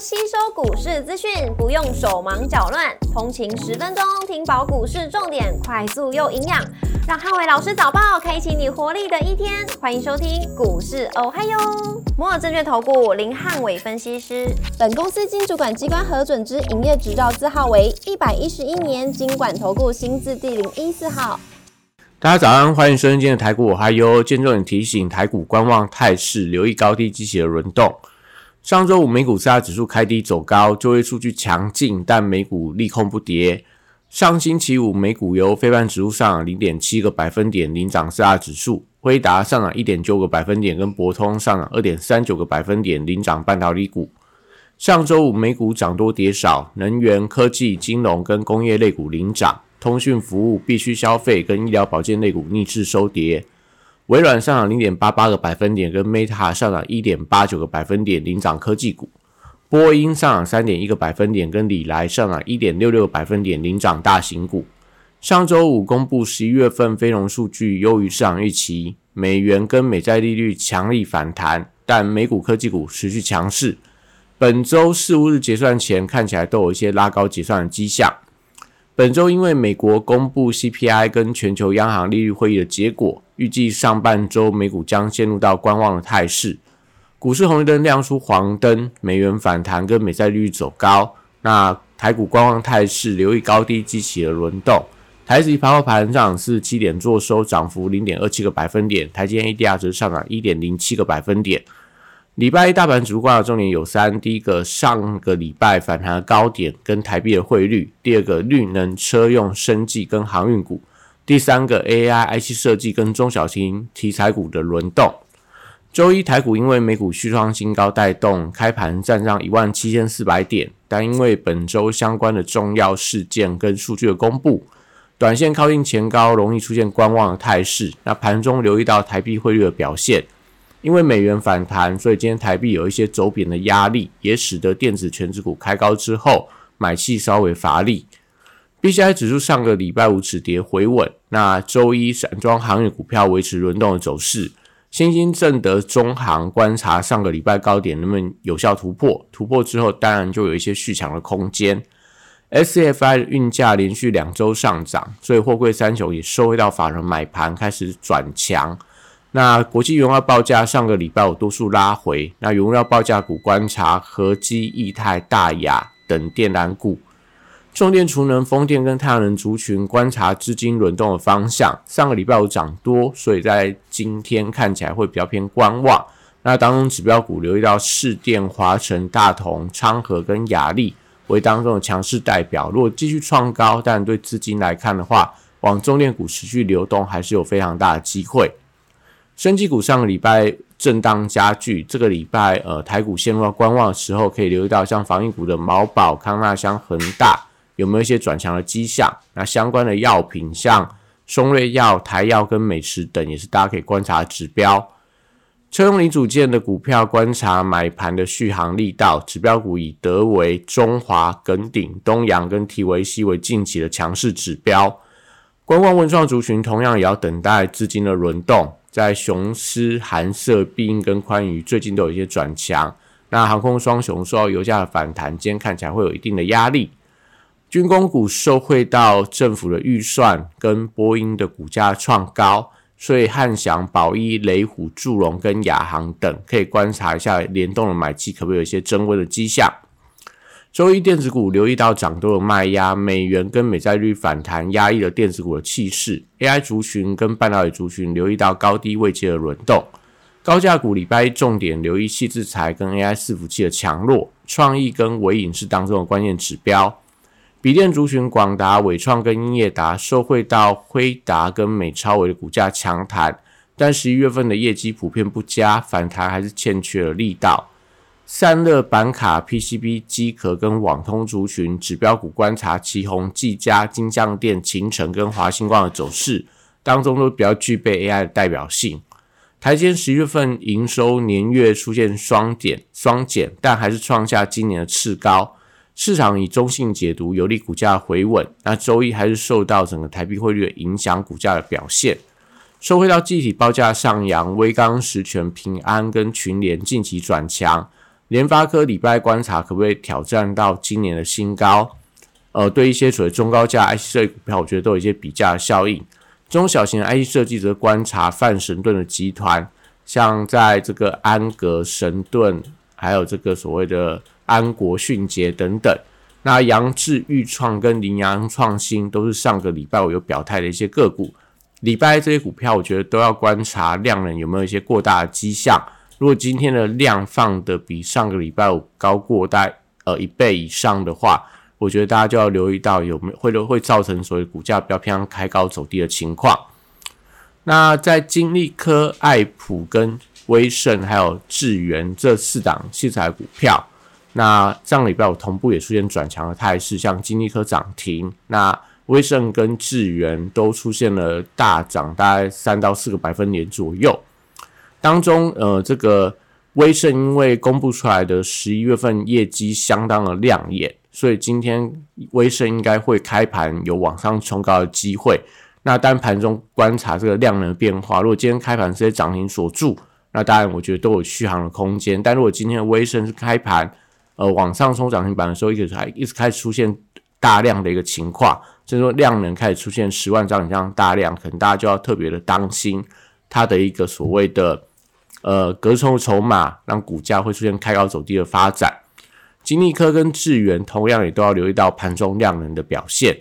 吸收股市资讯，不用手忙脚乱，通勤十分钟听饱股市重点，快速又营养，让汉伟老师早报开启你活力的一天。欢迎收听股市哦嗨哟，摩尔证券投顾林汉伟分析师，本公司经主管机关核准之营业执照字号为一百一十一年经管投顾新字第零一四号。大家早上，欢迎收听今天的台股我嗨哟。见重点提醒，台股观望态势，留意高低机器的轮动。上周五美股四大指数开低走高，就业数据强劲，但美股利空不跌。上星期五美股由非半指数上涨零点七个百分点领涨四大指数，辉达上涨一点九个百分点，跟博通上涨二点三九个百分点领涨半导体股。上周五美股涨多跌少，能源、科技、金融跟工业类股领涨，通讯服务、必需消费跟医疗保健类股逆势收跌。微软上涨零点八八个百分点，跟 Meta 上涨一点八九个百分点领涨科技股；波音上涨三点一个百分点，跟里来上涨一点六六个百分点领涨大型股。上周五公布十一月份非农数据优于市场预期，美元跟美债利率强力反弹，但美股科技股持续强势。本周四五日结算前看起来都有一些拉高结算的迹象。本周因为美国公布 CPI 跟全球央行利率会议的结果，预计上半周美股将陷入到观望的态势。股市红绿灯亮出黄灯，美元反弹跟美债利率走高。那台股观望态势，留意高低激起的轮动。台指盘后盘上是七点做收，涨幅零点二七个百分点。台积电 ADR 则上涨一点零七个百分点。礼拜一大盘指数挂的重点有三：第一个，上个礼拜反弹的高点跟台币的汇率；第二个，绿能车用生技跟航运股；第三个，AI IC 设计跟中小型题材股的轮动。周一台股因为美股续创新高带动，开盘站上一万七千四百点，但因为本周相关的重要事件跟数据的公布，短线靠近前高，容易出现观望的态势。那盘中留意到台币汇率的表现。因为美元反弹，所以今天台币有一些走贬的压力，也使得电子全指股开高之后买气稍微乏力。B C I 指数上个礼拜五止跌回稳，那周一散装航运股票维持轮动的走势。新兴正德中航观察上个礼拜高点能不能有效突破，突破之后当然就有一些续强的空间。S F I 的运价连续两周上涨，所以货柜三雄也收回到法人买盘开始转强。那国际原料报价上个礼拜有多数拉回，那原料报价股观察合基、易泰、大雅等电缆股，重电、储能、风电跟太阳能族群观察资金轮动的方向。上个礼拜有涨多，所以在今天看起来会比较偏观望。那当中指标股留意到市电、华晨、大同、昌河跟雅力为当中的强势代表。如果继续创高，但对资金来看的话，往重电股持续流动还是有非常大的机会。升级股上个礼拜震荡加剧，这个礼拜呃台股陷入到观望的时候，可以留意到像防疫股的毛宝、康纳香、恒大有没有一些转强的迹象？那相关的药品像松瑞药、台药跟美食等，也是大家可以观察的指标。车用零组件的股票观察买盘的续航力道，指标股以德维、中华、耿鼎、东阳跟提维西为近期的强势指标。观望文创族群同样也要等待资金的轮动。在雄狮、寒色、必应跟宽宇最近都有一些转强。那航空双雄受到油价的反弹，今天看起来会有一定的压力。军工股受惠到政府的预算跟波音的股价创高，所以汉翔、宝一、雷虎、祝融跟亚航等可以观察一下联动的买气，可不可以有一些增温的迹象。周一电子股留意到涨多的卖压，美元跟美债率反弹压抑了电子股的气势。AI 族群跟半导体族群留意到高低位阶的轮动。高价股礼拜一重点留意细制材跟 AI 伺服器的强弱，创意跟微影是当中的关键指标。笔电族群广达、伟创跟英业达受惠到辉达跟美超伟的股价强弹，但十一月份的业绩普遍不佳，反弹还是欠缺了力道。散热板卡、PCB 机壳跟网通族群指标股观察，旗宏、技嘉、金相电、秦城跟华星光的走势当中，都比较具备 AI 的代表性。台积十月份营收年月出现双减，双减，但还是创下今年的次高。市场以中性解读，有利股价回稳。那周一还是受到整个台币汇率影响，股价的表现。收回到具体报价上扬，威刚、实权、平安跟群联近期转强。联发科礼拜观察可不可以挑战到今年的新高？呃，对一些所谓中高价 IC 设计股票，我觉得都有一些比价效应。中小型的 IC 设计则观察泛神盾的集团，像在这个安格、神盾，还有这个所谓的安国、迅捷等等。那杨志、裕创跟羚羊创新都是上个礼拜我有表态的一些个股。礼拜这些股票，我觉得都要观察量能有没有一些过大的迹象。如果今天的量放的比上个礼拜五高过大呃一倍以上的话，我觉得大家就要留意到有没有会会造成所谓股价比较偏向开高走低的情况。那在金利科、爱普跟威盛还有智源这四档器材股票，那上礼拜我同步也出现转强的态势，像金利科涨停，那威盛跟智源都出现了大涨，大概三到四个百分点左右。当中，呃，这个威盛因为公布出来的十一月份业绩相当的亮眼。所以今天威盛应该会开盘有往上冲高的机会。那单盘中观察这个量能变化，如果今天开盘是涨停锁住，那当然我觉得都有续航的空间。但如果今天的威盛是开盘呃往上冲涨停板的时候，一直还一直开始出现大量的一个情况，甚至说量能开始出现十万张以上大量，可能大家就要特别的当心它的一个所谓的呃隔冲筹码，让股价会出现开高走低的发展。金立科跟智源同样也都要留意到盘中量能的表现。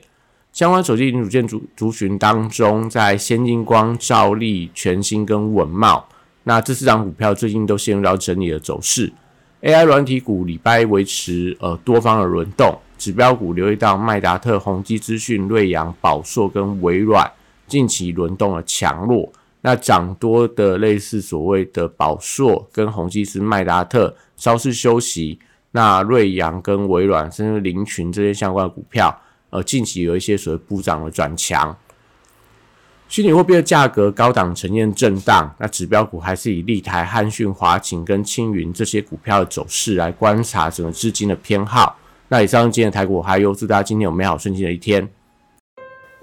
相关手机零组件族族群当中，在先进光、兆利、全新跟稳茂，那这四张股票最近都陷入到整理的走势。AI 软体股礼拜维持呃多方的轮动，指标股留意到麦达特、宏基资讯、瑞阳、宝硕跟微软近期轮动的强弱。那涨多的类似所谓的宝硕跟宏基是麦达特稍事休息。那瑞阳跟微软甚至林群这些相关的股票，呃，近期有一些所谓补涨的转强。虚拟货币的价格高档呈现震荡，那指标股还是以立台、汉讯、华擎跟青云这些股票的走势来观察整个资金的偏好。那以上今天的台股还有，祝大家今天有美好顺心的一天。